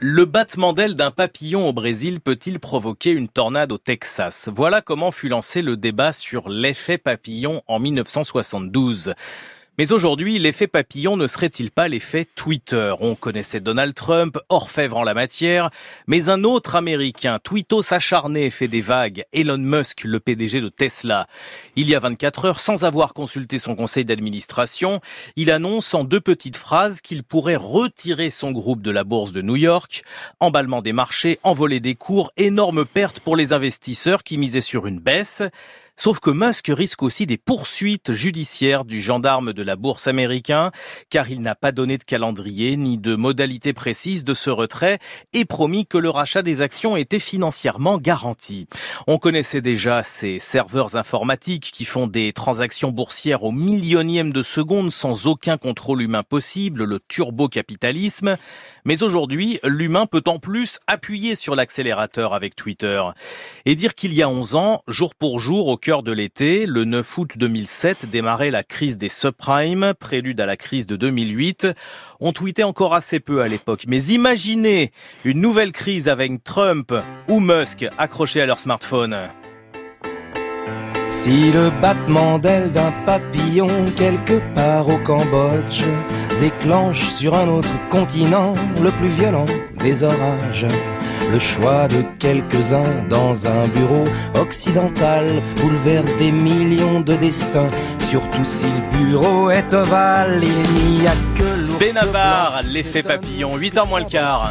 Le battement d'aile d'un papillon au Brésil peut-il provoquer une tornade au Texas? Voilà comment fut lancé le débat sur l'effet papillon en 1972. Mais aujourd'hui, l'effet papillon ne serait-il pas l'effet Twitter? On connaissait Donald Trump, orfèvre en la matière, mais un autre Américain, tweetos acharné, fait des vagues, Elon Musk, le PDG de Tesla. Il y a 24 heures, sans avoir consulté son conseil d'administration, il annonce en deux petites phrases qu'il pourrait retirer son groupe de la bourse de New York. Emballement des marchés, envolée des cours, énorme perte pour les investisseurs qui misaient sur une baisse. Sauf que Musk risque aussi des poursuites judiciaires du gendarme de la bourse américain, car il n'a pas donné de calendrier ni de modalité précise de ce retrait et promis que le rachat des actions était financièrement garanti. On connaissait déjà ces serveurs informatiques qui font des transactions boursières au millionième de seconde sans aucun contrôle humain possible, le turbo-capitalisme. Mais aujourd'hui, l'humain peut en plus appuyer sur l'accélérateur avec Twitter et dire qu'il y a 11 ans, jour pour jour, au cœur de l'été, le 9 août 2007, démarrait la crise des subprimes, prélude à la crise de 2008. On tweetait encore assez peu à l'époque, mais imaginez une nouvelle crise avec Trump ou Musk accrochés à leur smartphone. Si le battement d'aile d'un papillon quelque part au Cambodge déclenche sur un autre continent le plus violent des orages. Le choix de quelques-uns dans un bureau occidental bouleverse des millions de destins, surtout si le bureau est ovale, il n'y a que Benabar, l'effet papillon, 8 ans moins le quart.